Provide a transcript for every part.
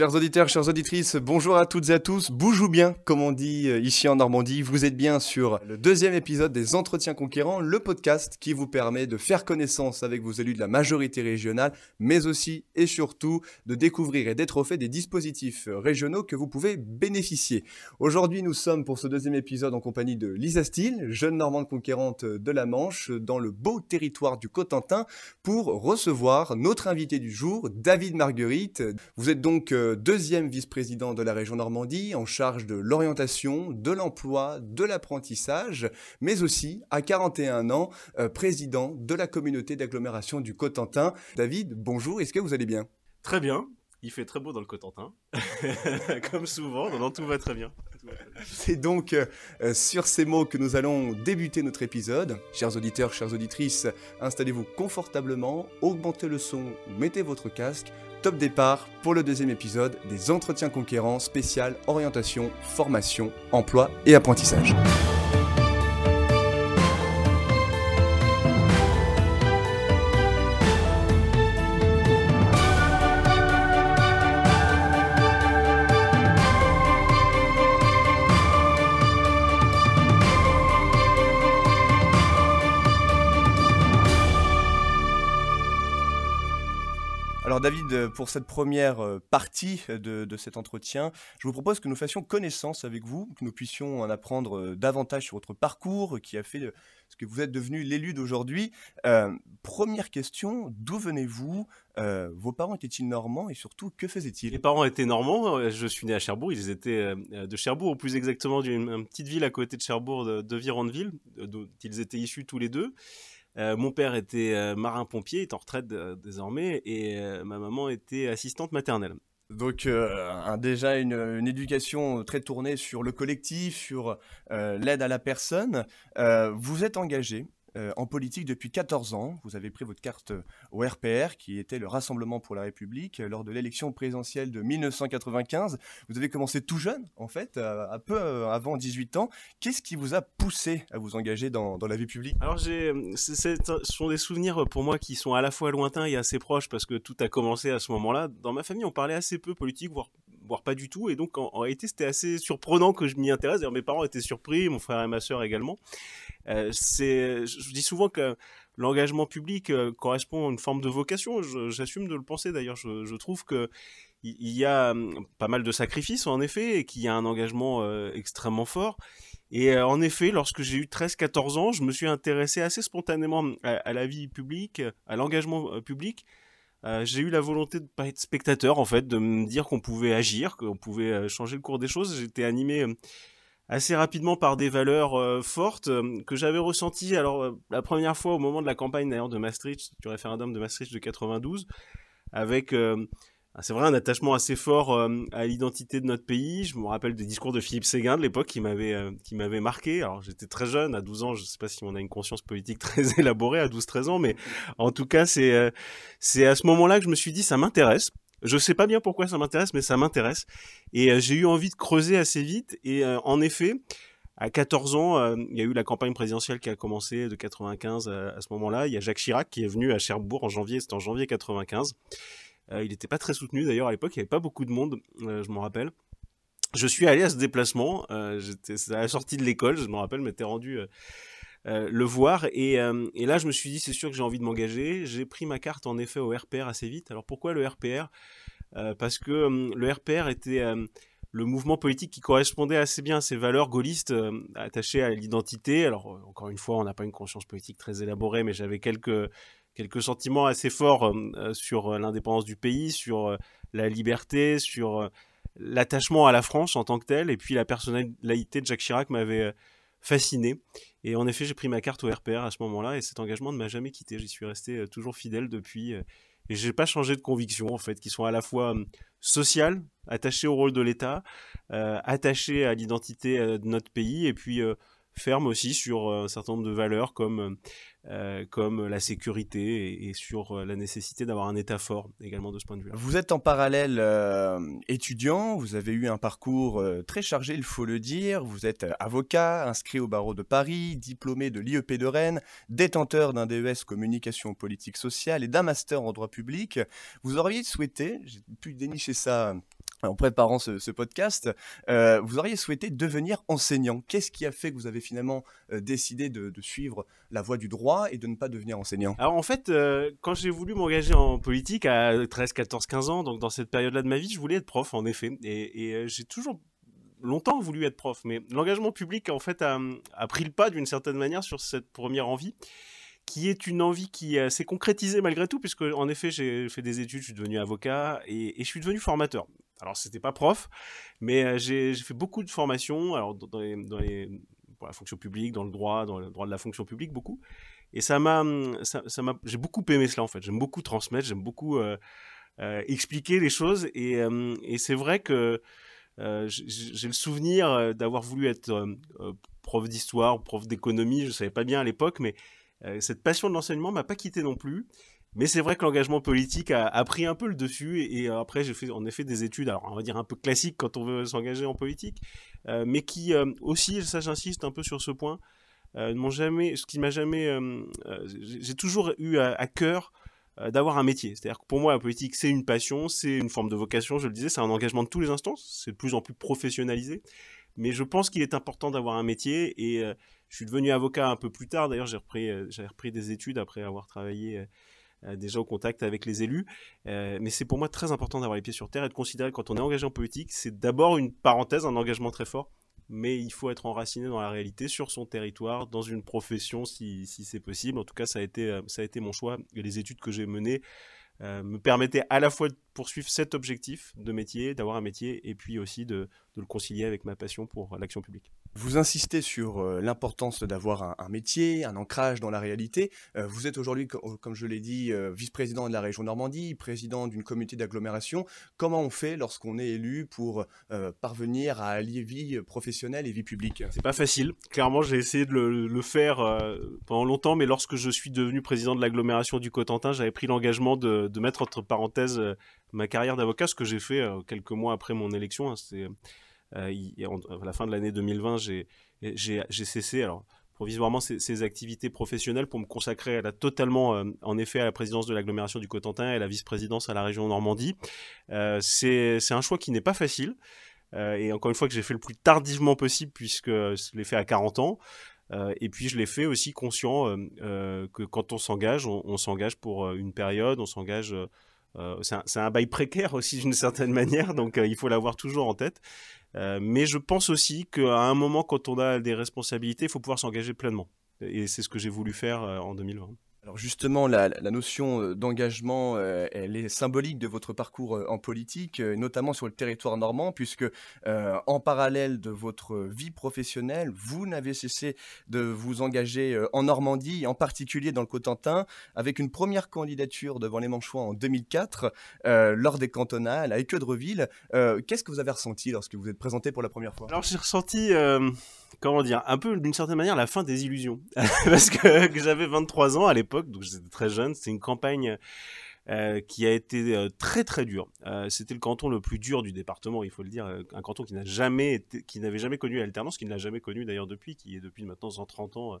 Chers auditeurs, chères auditrices, bonjour à toutes et à tous. Bougez bien, comme on dit euh, ici en Normandie. Vous êtes bien sur le deuxième épisode des Entretiens Conquérants, le podcast qui vous permet de faire connaissance avec vos élus de la majorité régionale, mais aussi et surtout de découvrir et d'être au fait des dispositifs régionaux que vous pouvez bénéficier. Aujourd'hui, nous sommes pour ce deuxième épisode en compagnie de Lisa Steele, jeune Normande conquérante de la Manche, dans le beau territoire du Cotentin, pour recevoir notre invité du jour, David Marguerite. Vous êtes donc euh, deuxième vice-président de la région Normandie, en charge de l'orientation, de l'emploi, de l'apprentissage, mais aussi, à 41 ans, euh, président de la communauté d'agglomération du Cotentin. David, bonjour, est-ce que vous allez bien? Très bien, il fait très beau dans le Cotentin, comme souvent, non, tout va très bien. C'est donc euh, sur ces mots que nous allons débuter notre épisode. Chers auditeurs, chères auditrices, installez-vous confortablement, augmentez le son, mettez votre casque. Top départ pour le deuxième épisode des Entretiens Conquérants spécial orientation, formation, emploi et apprentissage. David, pour cette première euh, partie de, cet entretien, je vous propose que nous fassions connaissance avec vous, que nous puissions en apprendre euh, davantage sur votre parcours qui a fait euh, ce que vous êtes devenu l'élu d'aujourd'hui. première question, d'où venez-vous? Vos parents étaient-ils normands et surtout que faisaient-ils? Les parents étaient normands, je suis né à Cherbourg, ils étaient de Cherbourg, ou plus exactement d'une petite ville à côté de Cherbourg, de, de Virondeville, dont ils étaient issus tous les deux. Euh, mon père était euh, marin-pompier, est en retraite euh, désormais, et ma maman était assistante maternelle. Donc déjà une, éducation très tournée sur le collectif, sur l'aide à la personne. vous êtes engagé euh, en politique depuis 14 ans. Vous avez pris votre carte au RPR, qui était le Rassemblement pour la République, lors de l'élection présidentielle de 1995. Vous avez commencé tout jeune, en fait, un peu euh, avant 18 ans. Qu'est-ce qui vous a poussé à vous engager dans, la vie publique? Alors, ce sont des souvenirs pour moi qui sont à la fois lointains et assez proches, parce que tout a commencé à ce moment-là. Dans ma famille, on parlait assez peu politique, voire voire pas du tout. Et donc, en, réalité, c'était assez surprenant que je m'y intéresse. D'ailleurs, mes parents étaient surpris, mon frère et ma sœur également. Euh, je dis souvent que l'engagement public euh, correspond à une forme de vocation. J'assume de le penser d'ailleurs. Je, trouve que il y a hum, pas mal de sacrifices en effet et qu'il y a un engagement euh, extrêmement fort. Et en effet, lorsque j'ai eu 13-14 ans, je me suis intéressé assez spontanément à, la vie publique, à l'engagement public. J'ai eu la volonté de pas être spectateur en fait, de me dire qu'on pouvait agir, qu'on pouvait changer le cours des choses. J'étais animé hum, assez rapidement par des valeurs euh, fortes euh, que j'avais ressenties. Alors euh, la première fois au moment de la campagne d'ailleurs de Maastricht, du référendum de Maastricht de 92, avec c'est vrai un attachement assez fort à l'identité de notre pays. Je me rappelle des discours de Philippe Séguin de l'époque qui m'avait qui m'avait marqué. Alors j'étais très jeune, à 12 ans, je sais pas si on a une conscience politique très élaborée à 12-13 ans, mais en tout cas c'est c'est à ce moment-là que je me suis dit ça m'intéresse. Je sais pas bien pourquoi ça m'intéresse, mais ça m'intéresse. Et euh, j'ai eu envie de creuser assez vite. Et euh, en effet, à 14 ans, euh, il y a eu la campagne présidentielle qui a commencé de 95 à ce moment-là. Il y a Jacques Chirac qui est venu à Cherbourg en janvier, c'était en janvier 95. Il n'était pas très soutenu d'ailleurs à l'époque, il n'y avait pas beaucoup de monde, je m'en rappelle. Je suis allé à ce déplacement, j'étais à la sortie de l'école, je me rappelle, m'étais rendu le voir. Et, là, je me suis dit, c'est sûr que j'ai envie de m'engager. J'ai pris ma carte en effet au RPR assez vite. Alors pourquoi le RPR euh, parce que euh, le RPR était euh, le mouvement politique qui correspondait assez bien à ces valeurs gaullistes attachées à l'identité. Alors, encore une fois, on n'a pas une conscience politique très élaborée, mais j'avais quelques, quelques sentiments assez forts sur l'indépendance du pays, sur la liberté, sur l'attachement à la France en tant que telle, et puis la personnalité de Jacques Chirac m'avait fasciné. Et en effet, j'ai pris ma carte au RPR à ce moment-là, et cet engagement ne m'a jamais quitté. J'y suis resté toujours fidèle depuis et j'ai pas changé de conviction en fait, qui sont à la fois sociales, attachées au rôle de l'État, euh, attachées à l'identité euh, de notre pays, et puis euh, ferme aussi sur un certain nombre de valeurs comme euh, comme la sécurité et, sur euh, la nécessité d'avoir un État fort également de ce point de vue. -là. Vous êtes en parallèle euh, étudiant, vous avez eu un parcours très chargé, il faut le dire. Vous êtes avocat, inscrit au barreau de Paris, diplômé de l'IEP de Rennes, détenteur d'un DES communication politique sociale et d'un master en droit public. Vous auriez souhaité, j'ai pu dénicher ça en préparant ce, podcast, euh, vous auriez souhaité devenir enseignant. Qu'est-ce qui a fait que vous avez finalement euh, décidé de, suivre la voie du droit et de ne pas devenir enseignant? Alors en fait, euh, quand j'ai voulu m'engager en politique à 13, 14, 15 ans, donc dans cette période-là de ma vie, je voulais être prof en effet. Et, j'ai toujours longtemps voulu être prof. Mais l'engagement public en fait a, pris le pas d'une certaine manière sur cette première envie qui est une envie qui s'est concrétisée malgré tout, puisque en effet j'ai fait des études, je suis devenu avocat et, je suis devenu formateur. Alors, c'était pas prof, mais euh, j'ai fait beaucoup de formations alors, dans, les, dans les, pour la fonction publique, dans le droit, dans le droit de la fonction publique, beaucoup. Et ça m'a, ça, m'a, j'ai beaucoup aimé cela en fait. J'aime beaucoup transmettre, j'aime beaucoup euh, euh, expliquer les choses. Et, c'est vrai que j'ai le souvenir d'avoir voulu être prof d'histoire, prof d'économie. Je savais pas bien à l'époque, mais cette passion de l'enseignement m'a pas quitté non plus. Mais c'est vrai que l'engagement politique a, pris un peu le dessus et, après j'ai fait en effet des études, alors on va dire un peu classiques quand on veut s'engager en politique, euh, mais qui euh, aussi, ça j'insiste un peu sur ce point, euh, m'ont jamais, ce qui m'a jamais, j'ai toujours eu à, cœur d'avoir un métier. C'est-à-dire que pour moi la politique c'est une passion, c'est une forme de vocation, je le disais, c'est un engagement de tous les instants, c'est de plus en plus professionnalisé, mais je pense qu'il est important d'avoir un métier et je suis devenu avocat un peu plus tard. D'ailleurs j'ai repris, j'ai repris des études après avoir travaillé euh, déjà au contact avec les élus. Euh, mais c'est pour moi très important d'avoir les pieds sur terre et de considérer que quand on est engagé en politique, c'est d'abord une parenthèse, un engagement très fort, mais il faut être enraciné dans la réalité, sur son territoire, dans une profession si, si c'est possible. En tout cas, ça a été, euh, ça a été mon choix et les études que j'ai menées me permettaient à la fois de poursuivre cet objectif de métier, d'avoir un métier, et puis aussi de, de le concilier avec ma passion pour l'action publique. Vous insistez sur euh, l'importance d'avoir un, métier, un ancrage dans la réalité. Euh, vous êtes aujourd'hui, comme je l'ai dit, euh, vice-président de la région Normandie, président d'une communauté d'agglomération. Comment on fait lorsqu'on est élu pour parvenir à allier vie professionnelle et vie publique? C'est pas facile. Clairement, j'ai essayé de le, faire pendant longtemps, mais lorsque je suis devenu président de l'agglomération du Cotentin, j'avais pris l'engagement de, mettre entre parenthèses ma carrière d'avocat, ce que j'ai fait quelques mois après mon élection. Hein. C'est euh, à la fin de l'année 2020, j'ai cessé. Alors, provisoirement ces, activités professionnelles pour me consacrer totalement, euh, en effet, à la présidence de l'agglomération du Cotentin et à la vice-présidence à la région Normandie. Euh, c'est un choix qui n'est pas facile. et encore une fois que j'ai fait le plus tardivement possible puisque je l'ai fait à 40 ans. et puis je l'ai fait aussi conscient que quand on s'engage, on s'engage pour une période, on s'engage c'est un, bail précaire aussi d'une certaine manière, donc il faut l'avoir toujours en tête. Euh, mais je pense aussi qu'à un moment, quand on a des responsabilités, il faut pouvoir s'engager pleinement. Et c'est ce que j'ai voulu faire euh, en 2020. Alors justement, la, notion euh, d'engagement, euh, elle est symbolique de votre parcours euh, en politique, notamment sur le territoire normand, puisque en parallèle de votre vie professionnelle, vous n'avez cessé de vous engager en Normandie, en particulier dans le Cotentin, avec une première candidature devant les Manchois en 2004, lors des cantonales à Équeudreville. Qu'est-ce que vous avez ressenti lorsque vous êtes présenté pour la première fois? Alors j'ai ressenti comment dire, un peu d'une certaine manière la fin des illusions. Parce que, j'avais 23 ans à l'époque, donc j'étais très jeune. C'était une campagne euh, qui a été euh, très très dure. Euh, c'était le canton le plus dur du département, il faut le dire. Un canton qui n'a jamais qui n'avait jamais connu l'alternance, qui ne l'a jamais connu d'ailleurs depuis, qui est depuis maintenant 130 ans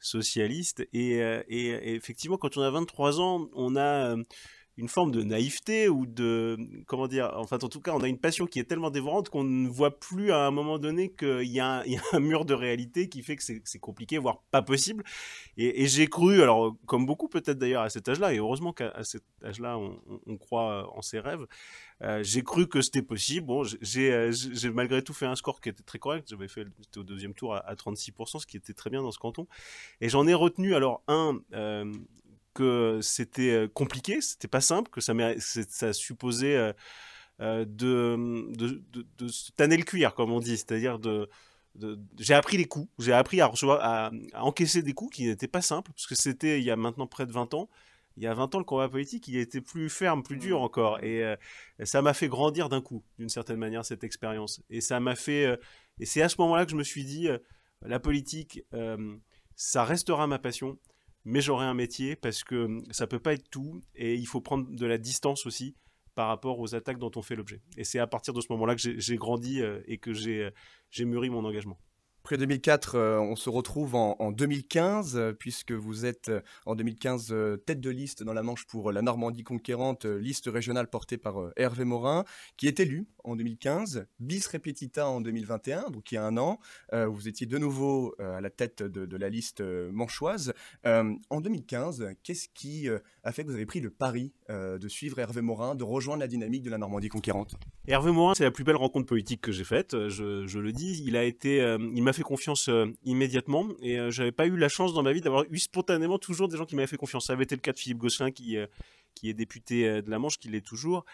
socialiste. Et, effectivement, quand on a 23 ans, on a une forme de naïveté ou de comment dire enfin en tout cas on a une passion qui est tellement dévorante qu'on ne voit plus à un moment donné qu'il y, a un mur de réalité qui fait que c'est compliqué voire pas possible. Et, j'ai cru alors comme beaucoup peut-être d'ailleurs à cet âge-là et heureusement qu'à cet âge-là on, croit en ses rêves euh, j'ai cru que c'était possible. Bon j'ai malgré tout fait un score qui était très correct. J'avais fait au deuxième tour à, 36% ce qui était très bien dans ce canton. Et j'en ai retenu alors un euh, que c'était euh, compliqué, c'était pas simple, que ça, ça supposait euh, euh, de, de, de, tanner le cuir, comme on dit, c'est-à-dire de, j'ai appris les coups, j'ai appris à, recevoir, à, encaisser des coups qui n'étaient pas simples, parce que c'était il y a maintenant près de 20 ans. Il y a 20 ans, le combat politique, il était plus ferme, plus dur mmh. encore. Et, ça m'a fait grandir d'un coup, d'une certaine manière, cette expérience. Et ça m'a fait. et c'est à ce moment-là que je me suis dit, la politique, ça restera ma passion mais j'aurai un métier parce que hum, ça peut pas être tout et il faut prendre de la distance aussi par rapport aux attaques dont on fait l'objet. Et c'est à partir de ce moment-là que j'ai grandi euh, et que euh, j'ai mûri mon engagement. Après 2004, euh, on se retrouve en, 2015, puisque vous êtes en 2015 tête de liste dans la Manche pour la Normandie conquérante, liste régionale portée par Hervé Morin, qui est élu en 2015, bis repetita en 2021, donc il y a un an. vous étiez de nouveau à la tête de, la liste manchoise. en 2015, qu'est-ce qui a fait que vous avez pris le pari de suivre Hervé Morin, de rejoindre la dynamique de la Normandie conquérante? Hervé Morin, c'est la plus belle rencontre politique que j'ai faite, je, le dis. Il m'a fait confiance immédiatement et j'avais pas eu la chance dans ma vie d'avoir eu spontanément toujours des gens qui m'avaient fait confiance. Ça avait été le cas de Philippe Gosselin qui, qui est député de la Manche, qui l'est toujours.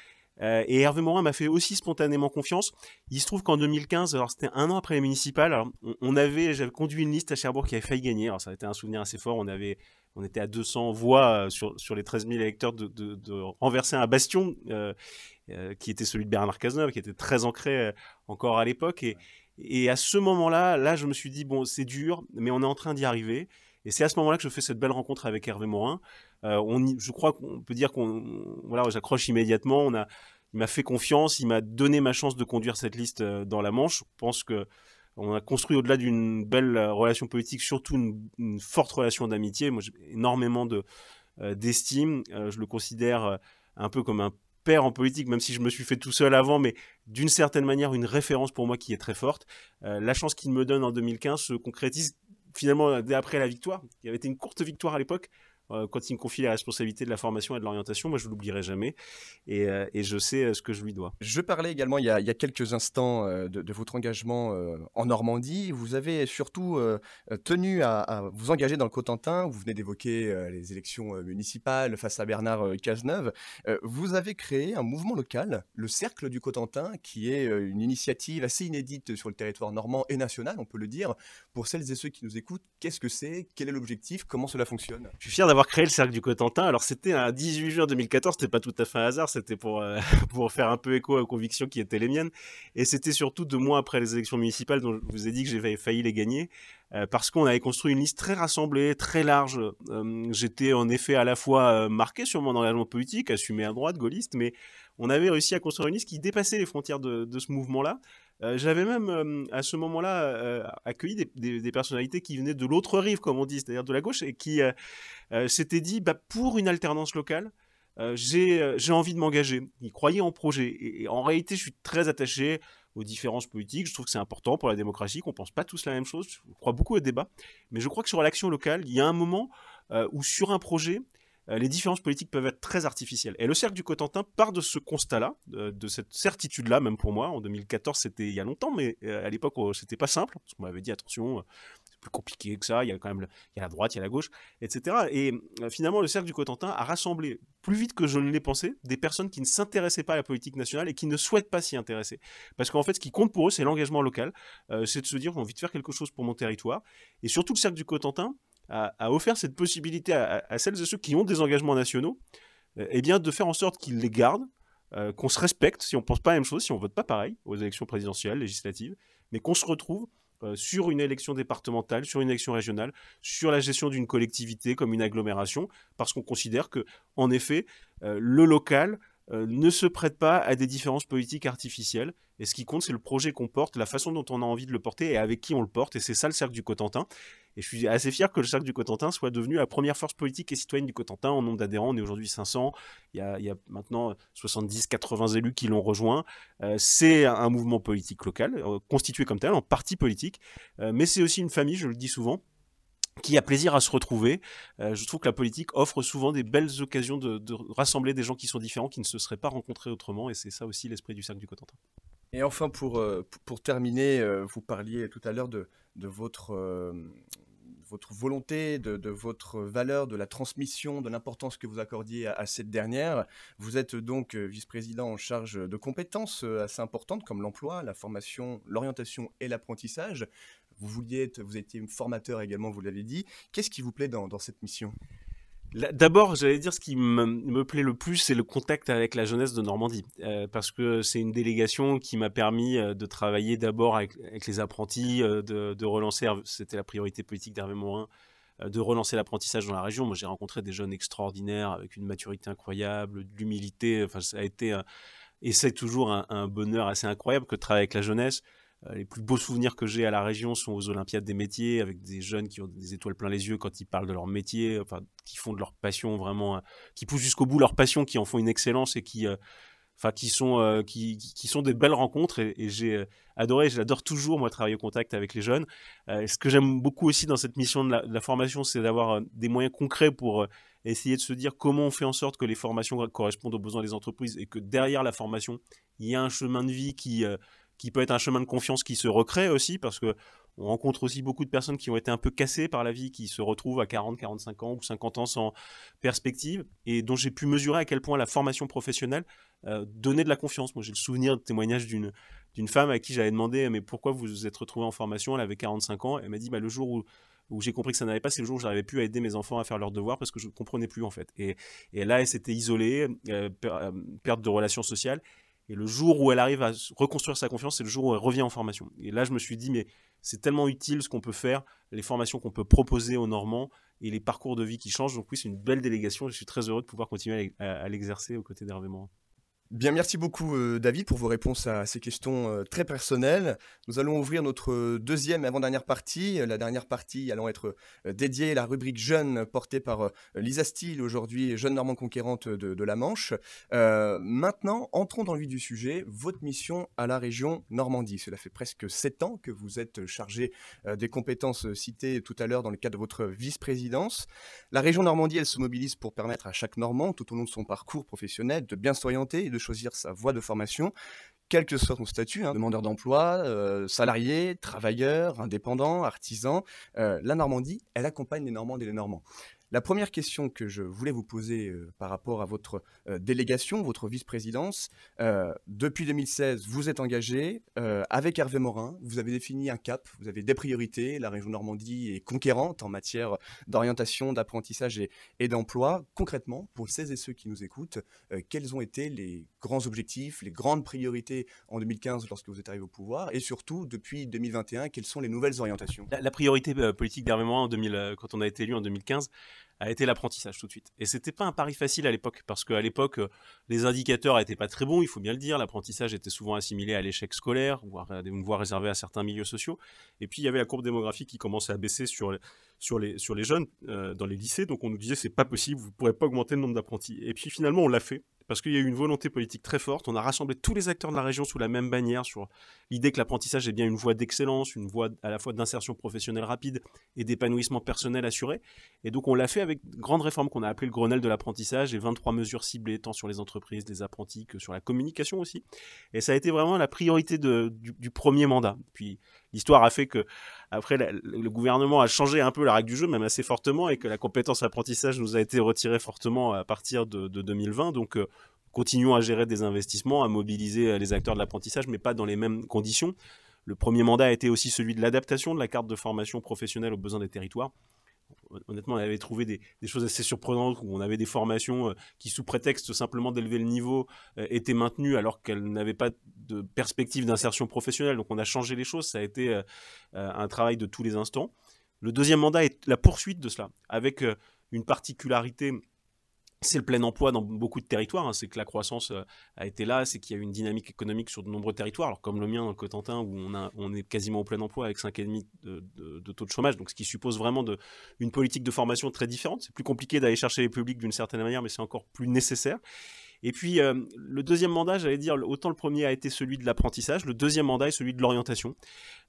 Euh, et Hervé Morin m'a fait aussi spontanément confiance. Il se trouve qu'en 2015, alors c'était un an après les municipales, on, avait, j'avais conduit une liste à Cherbourg qui avait failli gagner. Alors ça a été un souvenir assez fort. On avait, on était à 200 voix euh, sur, sur les 13 000 électeurs de, de, renverser un bastion euh, qui était celui de Bernard Cazeneuve, qui était très ancré encore à l'époque. Et, et à ce moment-là, là, je me suis dit bon, c'est dur, mais on est en train d'y arriver. Et c'est à ce moment-là que je fais cette belle rencontre avec Hervé Morin. Euh, on je crois qu'on peut dire qu'on, voilà, j'accroche immédiatement. On a, il m'a fait confiance, il m'a donné ma chance de conduire cette liste euh, dans la Manche. Je pense que on a construit au-delà d'une belle euh, relation politique, surtout une, forte relation d'amitié. Moi, j'ai énormément de d'estime. je le considère un peu comme un père en politique, même si je me suis fait tout seul avant, mais d'une certaine manière une référence pour moi qui est très forte. la chance qu'il me donne en 2015 se concrétise finalement dès après la victoire. Il avait été une courte victoire à l'époque, quand il me confie la responsabilité de la formation et de l'orientation, moi je ne l'oublierai jamais et, euh, et, je sais euh, ce que je lui dois. Je parlais également il y a, il y a quelques instants de, votre engagement en Normandie. Vous avez surtout tenu à, vous engager dans le Cotentin. Vous venez d'évoquer les élections municipales face à Bernard Cazeneuve. vous avez créé un mouvement local, le Cercle du Cotentin, qui est une initiative assez inédite sur le territoire normand et national, on peut le dire. Pour celles et ceux qui nous écoutent, qu'est-ce que c'est? Quel est l'objectif? Comment cela fonctionne? Je suis fier d'avoir créé le cercle du Cotentin. Alors c'était un 18 juin 2014, c'était pas tout à fait un hasard, c'était pour euh, pour faire un peu écho aux convictions qui étaient les miennes. Et c'était surtout deux mois après les élections municipales dont je vous ai dit que j'avais failli les gagner. Euh, parce qu'on avait construit une liste très rassemblée, très large. Euh, j'étais en effet à la fois marqué sur mon engagement politique, assumé à droite, gaulliste, mais on avait réussi à construire une liste qui dépassait les frontières de, ce mouvement-là. Euh, j'avais même euh, à ce moment-là euh, accueilli des, personnalités qui venaient de l'autre rive, comme on dit, c'est-à-dire de la gauche, et qui s'étaient dit, bah, pour une alternance locale, j'ai envie de m'engager. Ils croyaient en projet. Et, en réalité, je suis très attaché aux différences politiques. Je trouve que c'est important pour la démocratie, qu'on pense pas tous la même chose. Je crois beaucoup au débat. Mais je crois que sur l'action locale, il y a un moment où sur un projet, les différences politiques peuvent être très artificielles. Et le cercle du Cotentin part de ce constat-là, de, cette certitude-là, même pour moi. En 2014, c'était il y a longtemps, mais euh, à l'époque, oh, c'était pas simple. Parce qu'on m'avait dit attention, euh, c'est plus compliqué que ça. Il y a quand même il y a la droite, il y a la gauche, etc. Et finalement, le cercle du Cotentin a rassemblé plus vite que je ne l'ai pensé des personnes qui ne s'intéressaient pas à la politique nationale et qui ne souhaitent pas s'y intéresser. Parce qu'en fait, ce qui compte pour eux, c'est l'engagement local. c'est de se dire j'ai envie de faire quelque chose pour mon territoire. Et surtout, le cercle du Cotentin a, offert cette possibilité à, celles et ceux qui ont des engagements nationaux, euh, eh bien, de faire en sorte qu'ils les gardent, euh, qu'on se respecte. Si on pense pas la même chose, si on vote pas pareil aux élections présidentielles, législatives, mais qu'on se retrouve euh, sur une élection départementale, sur une élection régionale, sur la gestion d'une collectivité comme une agglomération, parce qu'on considère que, en effet, le local euh, ne se prête pas à des différences politiques artificielles. Et ce qui compte, c'est le projet qu'on porte, la façon dont on a envie de le porter et avec qui on le porte. Et c'est ça le cercle du Cotentin. Et je suis assez fier que le cercle du Cotentin soit devenu la première force politique et citoyenne du Cotentin en nombre d'adhérents. On est aujourd'hui 500. Il y, a, il y a maintenant 70-80 élus qui l'ont rejoint. Euh, c'est un mouvement politique local, euh, constitué comme tel, en parti politique. mais c'est aussi une famille, je le dis souvent qui a plaisir à se retrouver. Euh, je trouve que la politique offre souvent des belles occasions de, rassembler des gens qui sont différents, qui ne se seraient pas rencontrés autrement, et c'est ça aussi l'esprit du cercle du Cotentin. Et enfin, pour, euh, pour terminer, euh, vous parliez tout à l'heure de, de votre, votre volonté, de, votre valeur, de la transmission, de l'importance que vous accordiez à, cette dernière. Vous êtes donc vice-président en charge de compétences assez importantes comme l'emploi, la formation, l'orientation et l'apprentissage. Vous vouliez être, vous étiez formateur également, vous l'avez dit. Qu'est-ce qui vous plaît dans, cette mission? D'abord, j'allais dire ce qui me, plaît le plus, c'est le contact avec la jeunesse de Normandie, euh, parce que c'est une délégation qui m'a permis euh, de travailler d'abord avec, les apprentis, euh, de, relancer, c'était la priorité politique d'Hervé Morin, de relancer l'apprentissage dans la région. Moi, j'ai rencontré des jeunes extraordinaires avec une maturité incroyable, de l'humilité. Enfin, ça a été et c'est toujours un, un, bonheur assez incroyable que de travailler avec la jeunesse. Euh, les plus beaux souvenirs que j'ai à la région sont aux Olympiades des métiers, avec des jeunes qui ont des étoiles plein les yeux quand ils parlent de leur métier, enfin, qui font de leur passion vraiment, euh, qui poussent jusqu'au bout leur passion, qui en font une excellence et qui, euh, enfin qui sont qui, sont des belles rencontres et, j'ai adoré j'adore toujours moi travailler au contact avec les jeunes. Ce que j'aime beaucoup aussi dans cette mission de la, formation c'est d'avoir des moyens concrets pour essayer de se dire comment on fait en sorte que les formations correspondent aux besoins des entreprises et que derrière la formation il y a un chemin de vie qui qui peut être un chemin de confiance qui se recrée aussi parce que on rencontre aussi beaucoup de personnes qui ont été un peu cassées par la vie, qui se retrouvent à 40, 45 ans ou 50 ans sans perspective, et dont j'ai pu mesurer à quel point la formation professionnelle euh, donnait de la confiance. Moi, j'ai le souvenir de témoignage d'une d'une femme à qui j'avais demandé mais pourquoi vous vous êtes retrouvée en formation? Elle avait 45 ans. Elle m'a dit bah, le jour où, où j'ai compris que ça n'allait pas, c'est le jour où j'arrivais plus à aider mes enfants à faire leurs devoirs parce que je ne comprenais plus en fait. Et, et là, elle s'était isolée, euh, euh, perte de relations sociales. Et le jour où elle arrive à reconstruire sa confiance, c'est le jour où elle revient en formation. Et là, je me suis dit, mais c'est tellement utile ce qu'on peut faire, les formations qu'on peut proposer aux Normands et les parcours de vie qui changent. Donc oui, c'est une belle délégation. Je suis très heureux de pouvoir continuer à, l'exercer aux côtés d'Hervé Morin. Bien, merci beaucoup euh, David pour vos réponses à ces questions euh, très personnelles. Nous allons ouvrir notre deuxième et avant-dernière partie. La dernière partie allant être euh, dédiée à la rubrique jeune portée par Lisa Steele, aujourd'hui jeune normande conquérante de, la Manche. maintenant, entrons dans le vif du sujet. Votre mission à la région Normandie. Cela fait presque sept ans que vous êtes chargé des compétences citées tout à l'heure dans le cadre de votre vice-présidence. La région Normandie, elle se mobilise pour permettre à chaque Normand, tout au long de son parcours professionnel, de bien s'orienter et de choisir sa voie de formation, quel que soit son statut, hein, demandeur d'emploi, euh, salarié, travailleur, indépendant, artisan. Euh, la Normandie, elle accompagne les Normands et les Normands. La première question que je voulais vous poser euh, par rapport à votre euh, délégation, votre vice-présidence, euh, depuis 2016, vous êtes engagé avec Hervé Morin, vous avez défini un cap, vous avez des priorités, la région Normandie est conquérante en matière d'orientation, d'apprentissage et, d'emploi. Concrètement, pour celles et ceux qui nous écoutent, quels ont été les grands objectifs, les grandes priorités en 2015 lorsque vous êtes arrivé au pouvoir? Et surtout depuis 2021, quelles sont les nouvelles orientations? La, priorité politique d'Hervé Morin en 2000, quand on a été élu en 2015, a été l'apprentissage tout de suite. Et c'était pas un pari facile à l'époque, parce qu'à l'époque, euh, les indicateurs n'étaient pas très bons, il faut bien le dire. L'apprentissage était souvent assimilé à l'échec scolaire, voire, réservée à certains milieux sociaux. Et puis il y avait la courbe démographique qui commençait à baisser sur, sur les jeunes euh, dans les lycées, donc on nous disait c'est pas possible, vous ne pourrez pas augmenter le nombre d'apprentis. Et puis finalement on l'a fait parce qu'il y a eu une volonté politique très forte. On a rassemblé tous les acteurs de la région sous la même bannière sur l'idée que l'apprentissage est bien une voie d'excellence, une voie à la fois d'insertion professionnelle rapide et d'épanouissement personnel assuré. Et donc on l'a fait avec une grande réforme qu'on a appelée le Grenelle de l'apprentissage et 23 mesures ciblées tant sur les entreprises, les apprentis que sur la communication aussi. Et ça a été vraiment la priorité du, premier mandat. L'histoire a fait que après le gouvernement a changé un peu la règle du jeu, même assez fortement, et que la compétence apprentissage nous a été retirée fortement à partir de, 2020. Donc euh, continuons à gérer des investissements, à mobiliser euh, les acteurs de l'apprentissage, mais pas dans les mêmes conditions. Le premier mandat a été aussi celui de l'adaptation de la carte de formation professionnelle aux besoins des territoires honnêtement, on avait trouvé des, choses assez surprenantes où on avait des formations euh, qui, sous prétexte simplement d'élever le niveau, euh, étaient maintenues alors qu'elles n'avaient pas de perspective d'insertion professionnelle. Donc on a changé les choses, ça a été euh, un travail de tous les instants. Le deuxième mandat est la poursuite de cela, avec une particularité c'est le plein emploi dans beaucoup de territoires. Hein. C'est que la croissance euh, a été là, c'est qu'il y a eu une dynamique économique sur de nombreux territoires. Alors comme le mien, le Cotentin, où on, est quasiment au plein emploi avec 5,5 de, taux de chômage, donc ce qui suppose vraiment une politique de formation très différente. C'est plus compliqué d'aller chercher les publics d'une certaine manière, mais c'est encore plus nécessaire. Et puis euh, le deuxième mandat, j'allais dire, autant le premier a été celui de l'apprentissage, le deuxième mandat est celui de l'orientation,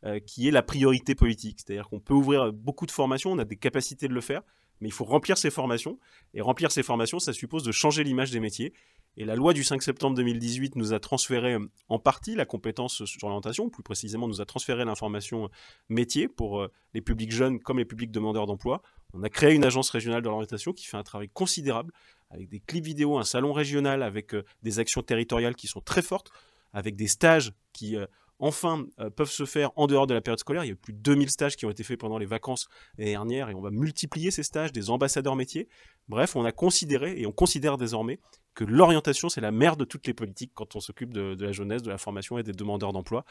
euh, qui est la priorité politique. C'est-à-dire qu'on peut ouvrir beaucoup de formations, on a des capacités de le faire, mais il faut remplir ces formations. Et remplir ces formations, ça suppose de changer l'image des métiers. Et la loi du 5 septembre 2018 nous a transféré euh, en partie la compétence sur l'orientation, plus précisément nous a transféré l'information euh, métier pour euh, les publics jeunes comme les publics demandeurs d'emploi. On a créé une agence régionale de l'orientation qui fait un travail considérable avec des clips vidéo, un salon régional avec des actions territoriales qui sont très fortes, avec des stages qui enfin euh, peuvent se faire en dehors de la période scolaire. Il y a plus de 2000 stages qui ont été faits pendant les vacances dernières et on va multiplier ces stages des ambassadeurs métiers. Bref, on a considéré et on considère désormais que l'orientation, c'est la mère de toutes les politiques quand on s'occupe de, la jeunesse, de la formation et des demandeurs d'emploi.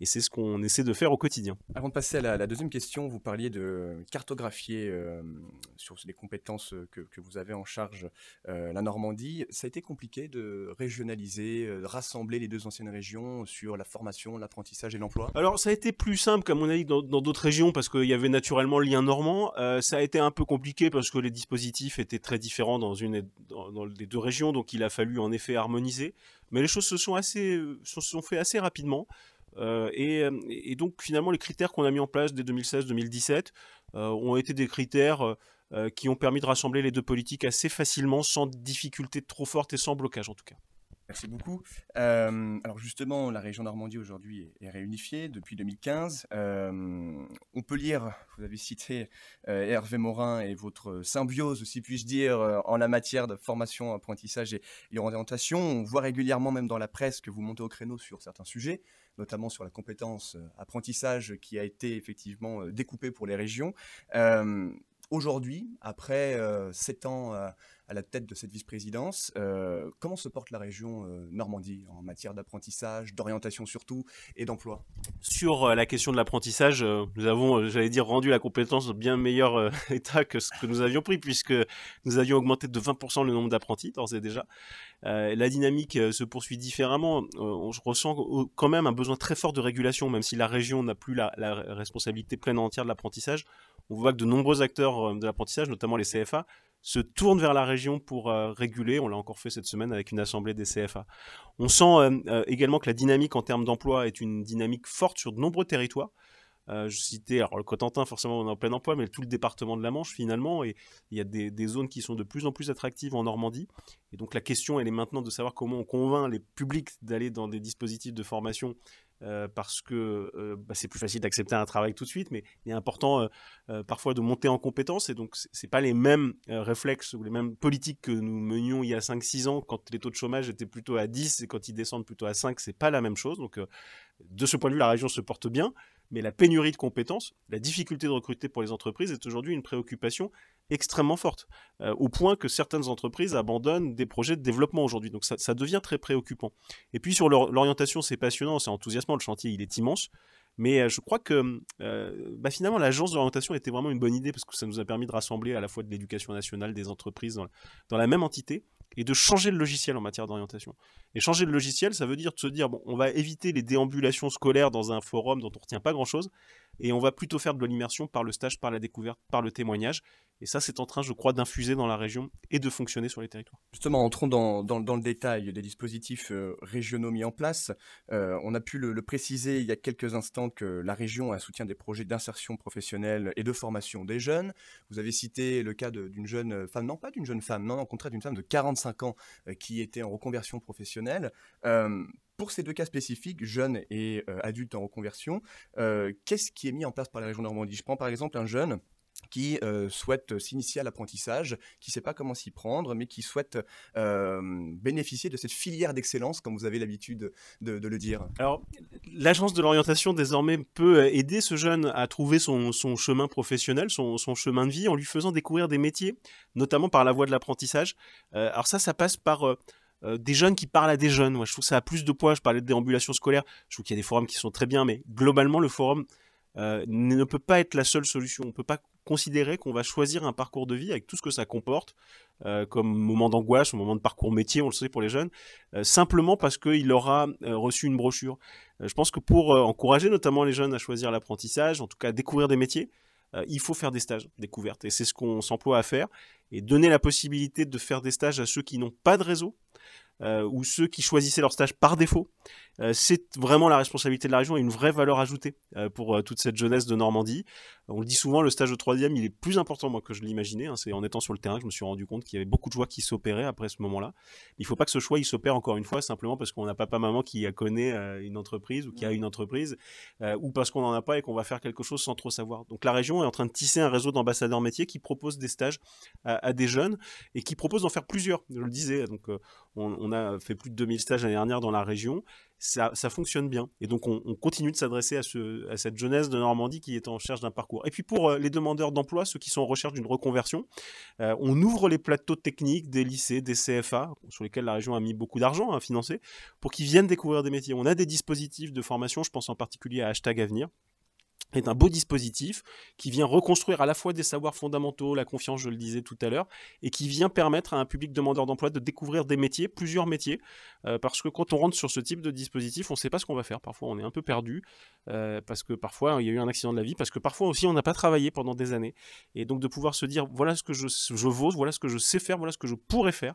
Et c'est ce qu'on essaie de faire au quotidien. Avant de passer à la, deuxième question, vous parliez de cartographier euh, sur les compétences que, vous avez en charge euh, la Normandie. Ça a été compliqué de régionaliser, euh, de rassembler les deux anciennes régions sur la formation, l'apprentissage et l'emploi? Alors, ça a été plus simple, qu'à mon avis, dans d'autres régions, parce qu'il y avait naturellement le lien normand. ça a été un peu compliqué parce que les dispositifs étaient très différents dans, une dans, les deux régions. Donc, donc il a fallu en effet harmoniser. Mais les choses se sont, assez, se sont fait assez rapidement. et, donc finalement, les critères qu'on a mis en place dès 2016-2017 ont été des critères qui ont permis de rassembler les deux politiques assez facilement, sans difficulté trop forte et sans blocage en tout cas. Merci beaucoup. Euh, alors justement, la région Normandie aujourd'hui est, réunifiée depuis 2015. Euh, on peut lire, vous avez cité euh, Hervé Morin et votre symbiose, si puis-je dire, en la matière de formation, apprentissage et, et, orientation. On voit régulièrement, même dans la presse, que vous montez au créneau sur certains sujets, notamment sur la compétence apprentissage qui a été effectivement découpée pour les régions. Aujourd'hui, après sept ans à la tête de cette vice-présidence. Euh, comment se porte la région euh, Normandie en matière d'apprentissage, d'orientation surtout et d'emploi? Sur euh, la question de l'apprentissage, nous avons, j'allais dire, rendu la compétence bien meilleur état que ce que nous avions pris, puisque nous avions augmenté de 20% le nombre d'apprentis, d'ores et déjà. la dynamique se poursuit différemment. je ressens quand même un besoin très fort de régulation, même si la région n'a plus la responsabilité pleine et entière de l'apprentissage. On voit que de nombreux acteurs de l'apprentissage, notamment les CFA, se tournent vers la région pour euh, réguler. On l'a encore fait cette semaine avec une assemblée des CFA. On sent euh, euh, également que la dynamique en termes d'emploi est une dynamique forte sur de nombreux territoires. je citais alors le Cotentin, forcément on est en plein emploi, mais tout le département de la Manche finalement, et il y a des, des, zones qui sont de plus en plus attractives en Normandie. Et donc la question, elle est maintenant de savoir comment on convainc les publics d'aller dans des dispositifs de formation euh, parce que euh, bah, c'est plus facile d'accepter un travail tout de suite, mais il est important euh, parfois de monter en compétence et donc c'est pas les mêmes réflexes ou les mêmes politiques que nous menions il y a 5-6 ans quand les taux de chômage étaient plutôt à 10 et quand ils descendent plutôt à 5, c'est pas la même chose. Donc de ce point de vue, la région se porte bien, mais la pénurie de compétences, la difficulté de recruter pour les entreprises est aujourd'hui une préoccupation extrêmement forte, euh, au point que certaines entreprises abandonnent des projets de développement aujourd'hui. Donc ça, devient très préoccupant. Et puis sur l'orientation, c'est passionnant, c'est enthousiasmant, le chantier il est immense. Mais euh, je crois que euh, bah, finalement l'agence d'orientation était vraiment une bonne idée parce que ça nous a permis de rassembler à la fois de l'éducation nationale, des entreprises dans la même entité et de changer le logiciel en matière d'orientation. Et changer le logiciel, ça veut dire de se dire, bon, on va éviter les déambulations scolaires dans un forum dont on ne retient pas grand-chose, et on va plutôt faire de l'immersion par le stage, par la découverte, par le témoignage. Et ça, c'est en train, je crois, d'infuser dans la région et de fonctionner sur les territoires. Justement, entrons dans, le détail des dispositifs euh, régionaux mis en place. Euh, on a pu le, préciser il y a quelques instants que la région a soutien des projets d'insertion professionnelle et de formation des jeunes. Vous avez cité le cas d'une jeune femme, non pas d'une jeune femme, non, au contraire d'une femme de 45 ans euh, qui était en reconversion professionnelle. Pour ces deux cas spécifiques, jeunes et adultes en reconversion, qu'est-ce qui est mis en place par la région Normandie? Je prends par exemple un jeune qui euh, souhaite s'initier à l'apprentissage, qui ne sait pas comment s'y prendre, mais qui souhaite euh, bénéficier de cette filière d'excellence, comme vous avez l'habitude de, le dire. Alors, l'agence de l'orientation désormais peut aider ce jeune à trouver son, chemin professionnel, son, chemin de vie, en lui faisant découvrir des métiers, notamment par la voie de l'apprentissage. Euh, alors ça, ça passe par... des jeunes qui parlent à des jeunes. Moi, je trouve que ça a plus de poids. Je parlais de déambulation scolaire. Je trouve qu'il y a des forums qui sont très bien, mais globalement, le forum ne peut pas être la seule solution. On ne peut pas considérer qu'on va choisir un parcours de vie avec tout ce que ça comporte, euh, comme moment d'angoisse, moment de parcours métier, on le sait pour les jeunes, euh, simplement parce qu'il aura euh, reçu une brochure. je pense que pour encourager notamment les jeunes à choisir l'apprentissage, en tout cas à découvrir des métiers, il faut faire des stages découvertes. Et c'est ce qu'on s'emploie à faire. Et donner la possibilité de faire des stages à ceux qui n'ont pas de réseau, euh, ou ceux qui choisissaient leur stage par défaut. Euh, c'est vraiment la responsabilité de la région et une vraie valeur ajoutée euh, pour toute cette jeunesse de Normandie. On le dit souvent, le stage de troisième, il est plus important moi que je l'imaginais. Hein. C'est en étant sur le terrain que je me suis rendu compte qu'il y avait beaucoup de choix qui s'opéraient après ce moment-là. Il ne faut pas que ce choix il s'opère encore une fois simplement parce qu'on a papa maman qui connaît une entreprise ou qui a une entreprise ou parce qu'on n'en a pas et qu'on va faire quelque chose sans trop savoir. Donc la région est en train de tisser un réseau d'ambassadeurs métiers qui proposent des stages à, des jeunes et qui proposent d'en faire plusieurs. Je le disais, donc on, a fait plus de 2000 stages l'année dernière dans la région. Ça, fonctionne bien. Et donc, on, continue de s'adresser à, cette jeunesse de Normandie qui est en recherche d'un parcours. Et puis, pour euh, les demandeurs d'emploi, ceux qui sont en recherche d'une reconversion, euh, on ouvre les plateaux techniques des lycées, des CFA, sur lesquels la région a mis beaucoup d'argent à financer, pour qu'ils viennent découvrir des métiers. On a des dispositifs de formation, je pense en particulier à Hashtag Avenir, est un beau dispositif qui vient reconstruire à la fois des savoirs fondamentaux, la confiance, je le disais tout à l'heure, et qui vient permettre à un public demandeur d'emploi de découvrir des métiers, plusieurs métiers, euh, parce que quand on rentre sur ce type de dispositif, on ne sait pas ce qu'on va faire. Parfois, on est un peu perdu, euh, parce que parfois, il y a eu un accident de la vie, parce que parfois aussi, on n'a pas travaillé pendant des années. Et donc, de pouvoir se dire, voilà ce que je, je vaux, voilà ce que je sais faire, voilà ce que je pourrais faire.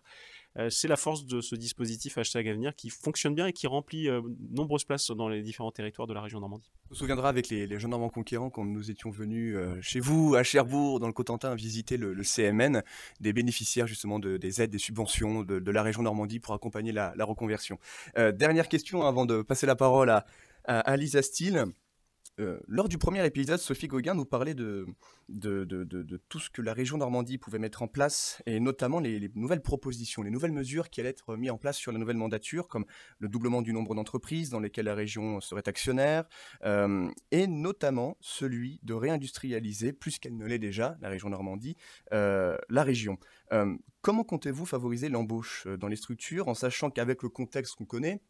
C'est la force de ce dispositif hashtag Avenir qui fonctionne bien et qui remplit nombreuses places dans les différents territoires de la région Normandie. On se souviendra avec les, jeunes Normands conquérants quand nous étions venus chez vous à Cherbourg, dans le Cotentin, visiter le, CMN, des bénéficiaires justement de, des aides, des subventions de, la région Normandie pour accompagner la, reconversion. dernière question avant de passer la parole à, à, Lisa Steele. Euh, lors du premier épisode, Sophie Gauguin nous parlait de, tout ce que la région Normandie pouvait mettre en place, et notamment les, nouvelles propositions, les nouvelles mesures qui allaient être mises en place sur la nouvelle mandature, comme le doublement du nombre d'entreprises dans lesquelles la région serait actionnaire, euh, et notamment celui de réindustrialiser, plus qu'elle ne l'est déjà, la région Normandie, euh, la région. comment comptez-vous favoriser l'embauche dans les structures, en sachant qu'avec le contexte qu'on connaît,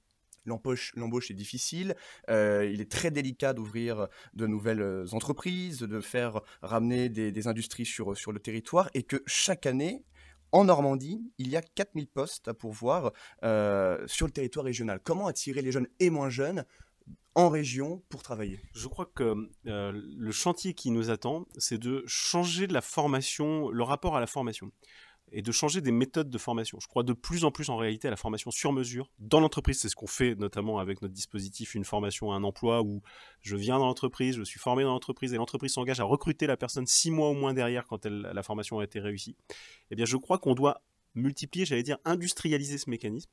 L'embauche est difficile, euh, il est très délicat d'ouvrir de nouvelles euh, entreprises, de faire ramener des, industries sur, sur le territoire, et que chaque année, en Normandie, il y a 4000 postes à pourvoir euh, sur le territoire régional. Comment attirer les jeunes et moins jeunes en région pour travailler? Je crois que le chantier qui nous attend, c'est de changer la formation, le rapport à la formation et de changer des méthodes de formation. Je crois de plus en plus en réalité à la formation sur mesure. Dans l'entreprise, c'est ce qu'on fait notamment avec notre dispositif Une formation à un emploi où je viens dans l'entreprise, je suis formé dans l'entreprise et l'entreprise s'engage à recruter la personne six mois au moins derrière quand la formation a été réussie. Eh bien, je crois qu'on doit multiplier, j'allais dire industrialiser ce mécanisme.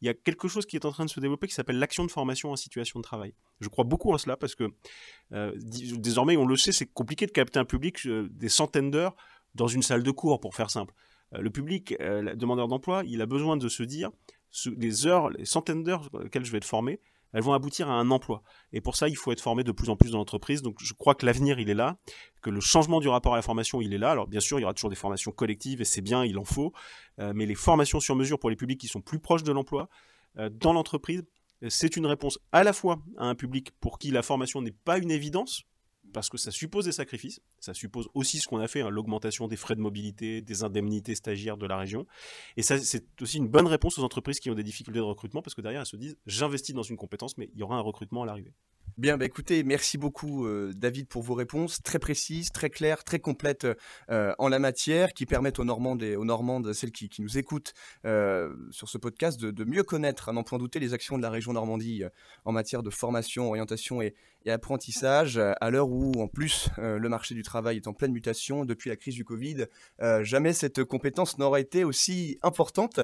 Il y a quelque chose qui est en train de se développer qui s'appelle l'action de formation en situation de travail. Je crois beaucoup en cela parce que euh, désormais, on le sait, c'est compliqué de capter un public euh, des centaines d'heures dans une salle de cours, pour faire simple. Euh, le public, euh, demandeur d'emploi, il a besoin de se dire, les heures, les centaines d'heures sur lesquelles je vais être formé, elles vont aboutir à un emploi. Et pour ça, il faut être formé de plus en plus dans l'entreprise. Donc je crois que l'avenir, il est là, que le changement du rapport à la formation, il est là. Alors bien sûr, il y aura toujours des formations collectives, et c'est bien, il en faut. Euh, mais les formations sur mesure pour les publics qui sont plus proches de l'emploi, dans l'entreprise, c'est une réponse à la fois à un public pour qui la formation n'est pas une évidence, parce que ça suppose des sacrifices, ça suppose aussi ce qu'on a fait, hein, l'augmentation des frais de mobilité, des indemnités stagiaires de la région. Et ça, c'est aussi une bonne réponse aux entreprises qui ont des difficultés de recrutement, parce que derrière, elles se disent, j'investis dans une compétence, mais il y aura un recrutement à l'arrivée. Bien, bah écoutez, merci beaucoup euh, David pour vos réponses très précises, très claires, très complètes euh, en la matière, qui permettent aux Normandes et aux Normandes, celles qui, nous écoutent euh, sur ce podcast, de, mieux connaître, à n'en point douter, les actions de la région Normandie en matière de formation, orientation et, et apprentissage, à l'heure où, en plus, le marché du travail est en pleine mutation depuis la crise du Covid. jamais cette compétence n'aura été aussi importante.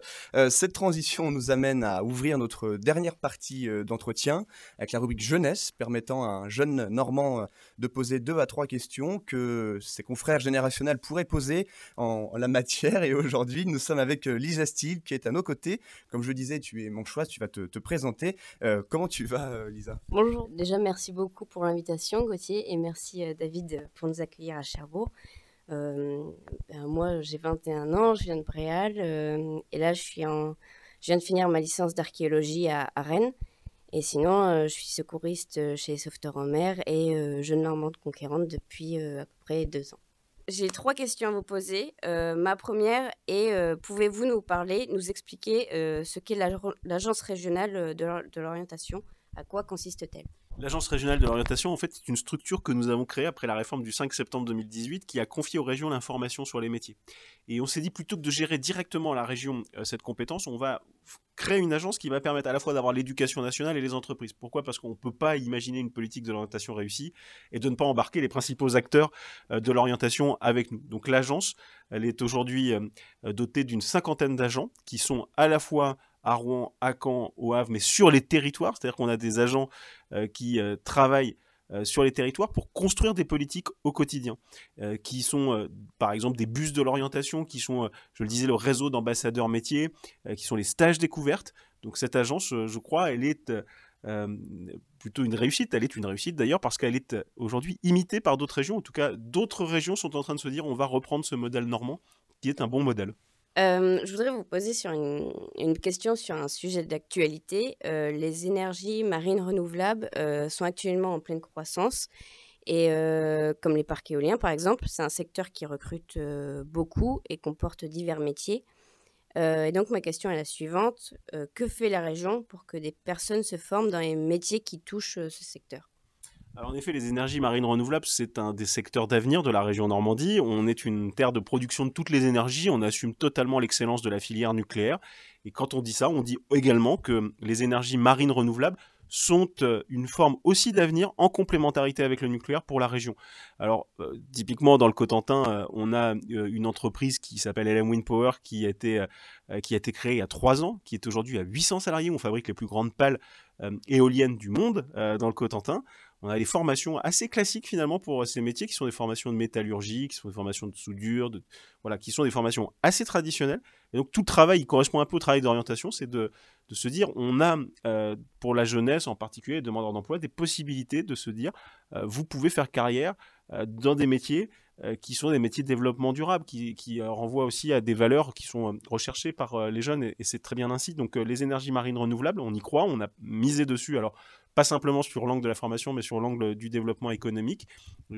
cette transition nous amène à ouvrir notre dernière partie d'entretien avec la rubrique jeunesse permettant à un jeune Normand euh, de poser deux à trois questions que ses confrères générationnels pourraient poser en, la matière. Et aujourd'hui, nous sommes avec euh, Lisa Steele qui est à nos côtés. Comme je le disais, tu es mon choix, tu vas te, présenter. Euh, comment tu vas, Lisa? Bonjour. Déjà, merci beaucoup pour l'invitation, Gauthier, et merci, David, pour nous accueillir à Cherbourg. Ben, moi, j'ai 21 ans, je viens de Bréal, et là, je, suis en, je viens de finir ma licence d'archéologie à, Rennes. Et sinon, euh, je suis secouriste euh, chez Sauveteurs en mer et euh, jeune normande conquérante depuis à peu près deux ans. J'ai trois questions à vous poser. ma première est, pouvez-vous nous parler, nous expliquer ce qu'est l'agence régionale de l'orientation À quoi consiste-t-elle? L'Agence régionale de l'orientation, en fait, c'est une structure que nous avons créée après la réforme du 5 septembre 2018 qui a confié aux régions l'information sur les métiers. Et on s'est dit, plutôt que de gérer directement à la région euh, cette compétence, on va créer une agence qui va permettre à la fois d'avoir l'éducation nationale et les entreprises. Pourquoi? Parce qu'on ne peut pas imaginer une politique de l'orientation réussie et de ne pas embarquer les principaux acteurs euh, de l'orientation avec nous. Donc l'agence, elle est aujourd'hui euh, dotée d'une cinquantaine d'agents qui sont à la fois à Rouen, à Caen, au Havre, mais sur les territoires. C'est-à-dire qu'on a des agents euh, qui euh, travaillent euh, sur les territoires pour construire des politiques au quotidien, qui sont par exemple des bus de l'orientation, qui sont, je le disais, le réseau d'ambassadeurs métiers, qui sont les stages découvertes. Donc cette agence, je crois, elle est plutôt une réussite. Elle est une réussite d'ailleurs parce qu'elle est aujourd'hui imitée par d'autres régions. En tout cas, d'autres régions sont en train de se dire on va reprendre ce modèle normand, qui est un bon modèle. Euh, je voudrais vous poser sur une, question sur un sujet d'actualité. Euh, les énergies marines renouvelables euh, sont actuellement en pleine croissance. Et comme les parcs éoliens, par exemple, c'est un secteur qui recrute beaucoup et comporte divers métiers. et donc ma question est la suivante. que fait la région pour que des personnes se forment dans les métiers qui touchent ce secteur? En effet, les énergies marines renouvelables, c'est un des secteurs d'avenir de la région Normandie. On est une terre de production de toutes les énergies, on assume totalement l'excellence de la filière nucléaire. Et quand on dit ça, on dit également que les énergies marines renouvelables sont euh, une forme aussi d'avenir en complémentarité avec le nucléaire pour la région. Alors, euh, typiquement, dans le Cotentin, euh, on a une entreprise qui s'appelle LM Wind Power qui a, été, qui a été créée il y a trois ans, qui est aujourd'hui à 800 salariés. On fabrique les plus grandes pales éoliennes du monde dans le Cotentin. On a des formations assez classiques finalement pour ces métiers qui sont des formations de métallurgie, qui sont des formations de soudure, voilà, qui sont des formations assez traditionnelles. Et donc tout le travail, il correspond un peu au travail d'orientation, c'est de, se dire, on a euh, pour la jeunesse en particulier, les demandeurs d'emploi, des possibilités de se dire, euh, vous pouvez faire carrière euh, dans des métiers qui sont des métiers de développement durable, qui, qui renvoient aussi à des valeurs qui sont recherchées par les jeunes, et, et c'est très bien ainsi. Donc les énergies marines renouvelables, on y croit, on a misé dessus. Alors pas simplement sur l'angle de la formation, mais sur l'angle du développement économique.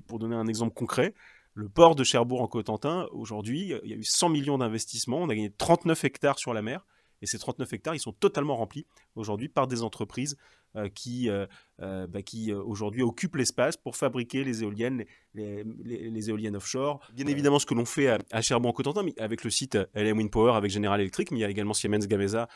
Pour donner un exemple concret, le port de Cherbourg en Cotentin, aujourd'hui, il y a eu 100 millions d'investissements, on a gagné 39 hectares sur la mer, et ces 39 hectares, ils sont totalement remplis aujourd'hui par des entreprises euh, qui, euh, euh, bah, qui aujourd'hui occupent l'espace pour fabriquer les éoliennes, les, éoliennes offshore. Bien évidemment, ce que l'on fait à, Cherbourg-en-Cotentin, avec le site LM Wind Power, avec General Electric, mais il y a également Siemens Gamesa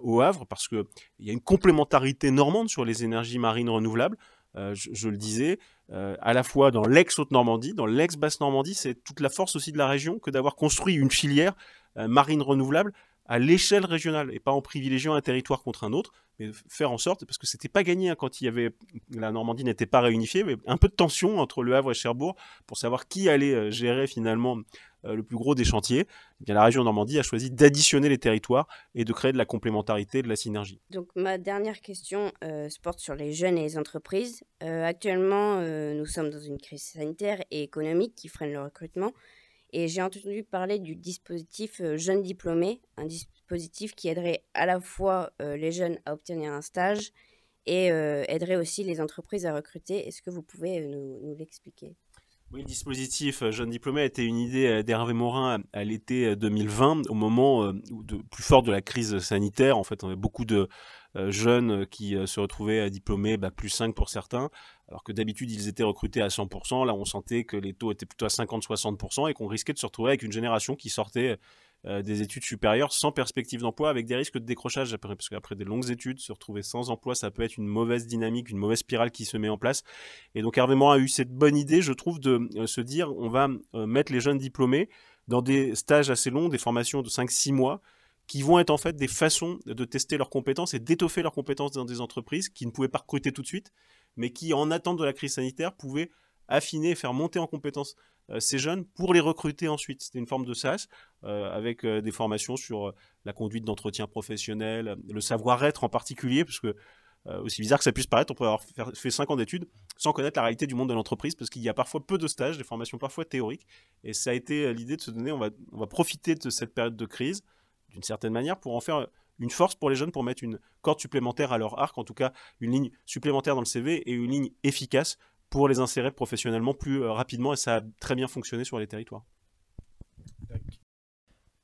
au Havre, parce qu'il y a une complémentarité normande sur les énergies marines renouvelables. Je, je, le disais, à la fois dans l'ex-Haute-Normandie, dans l'ex-Basse-Normandie, c'est toute la force aussi de la région que d'avoir construit une filière marine renouvelable à l'échelle régionale et pas en privilégiant un territoire contre un autre, mais faire en sorte, parce que c'était pas gagné hein, quand il y avait la Normandie n'était pas réunifiée, mais un peu de tension entre Le Havre et Cherbourg pour savoir qui allait euh, gérer finalement euh, le plus gros des chantiers. Eh bien, la région Normandie a choisi d'additionner les territoires et de créer de la complémentarité, de la synergie. Donc ma dernière question euh, se porte sur les jeunes et les entreprises. actuellement, nous sommes dans une crise sanitaire et économique qui freine le recrutement. Et j'ai entendu parler du dispositif euh, Jeunes Diplômés, un dispositif qui aiderait à la fois euh, les jeunes à obtenir un stage et euh, aiderait aussi les entreprises à recruter. Est-ce que vous pouvez nous, l'expliquer? Oui, le dispositif Jeunes Diplômés a été une idée d'Hervé Morin à, l'été 2020, au moment plus fort de la crise sanitaire. En fait, on avait beaucoup de jeunes qui se retrouvaient diplômés, bah, plus 5 pour certains, alors que d'habitude ils étaient recrutés à 100%, là on sentait que les taux étaient plutôt à 50-60% et qu'on risquait de se retrouver avec une génération qui sortait euh, des études supérieures sans perspective d'emploi, avec des risques de décrochage parce qu'après des longues études, se retrouver sans emploi, ça peut être une mauvaise dynamique, une mauvaise spirale qui se met en place. Et donc Hervé Morin a eu cette bonne idée, je trouve, de euh, se dire on va euh, mettre les jeunes diplômés dans des stages assez longs, des formations de 5-6 mois, qui vont être en fait des façons de tester leurs compétences et d'étoffer leurs compétences dans des entreprises qui ne pouvaient pas recruter tout de suite, mais qui, en attente de la crise sanitaire, pouvaient affiner et faire monter en compétences euh, ces jeunes pour les recruter ensuite. C'était une forme de SAS euh, avec euh, des formations sur la conduite d'entretien professionnel, le savoir-être en particulier, parce que aussi bizarre que ça puisse paraître, on pourrait avoir fait 5 ans d'études sans connaître la réalité du monde de l'entreprise, parce qu'il y a parfois peu de stages, des formations parfois théoriques, et ça a été l'idée de se donner, on va profiter de cette période de crise, d'une certaine manière, pour en faire une force pour les jeunes pour mettre une corde supplémentaire à leur arc, en tout cas une ligne supplémentaire dans le CV et une ligne efficace pour les insérer professionnellement plus euh, rapidement et ça a très bien fonctionné sur les territoires.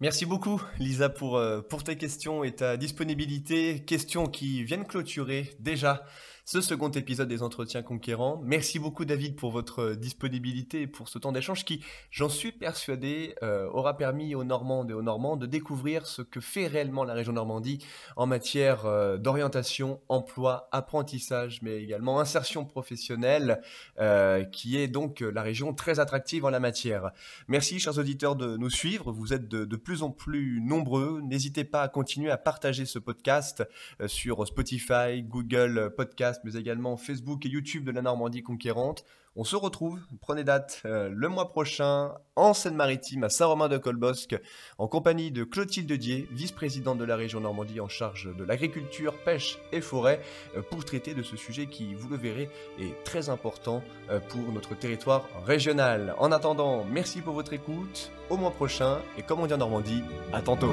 Merci beaucoup Lisa pour, euh, pour tes questions et ta disponibilité. Questions qui viennent clôturer déjà ce second épisode des Entretiens Conquérants. Merci beaucoup David pour votre disponibilité et pour ce temps d'échange qui, j'en suis persuadé, euh, aura permis aux Normandes et aux Normands de découvrir ce que fait réellement la région Normandie en matière euh, d'orientation, emploi, apprentissage, mais également insertion professionnelle, euh, qui est donc la région très attractive en la matière. Merci chers auditeurs de nous suivre, vous êtes de, plus en plus nombreux. N'hésitez pas à continuer à partager ce podcast sur Spotify, Google Mais également Facebook et YouTube de la Normandie conquérante. On se retrouve, prenez date, euh, le mois prochain en Seine-Maritime à Saint-Romain-de-Colbosque en compagnie de Clotilde Dier, vice-présidente de la région Normandie en charge de l'agriculture, pêche et forêt, euh, pour traiter de ce sujet qui, vous le verrez, est très important euh, pour notre territoire régional. En attendant, merci pour votre écoute, au mois prochain et comme on dit en Normandie, à tantôt.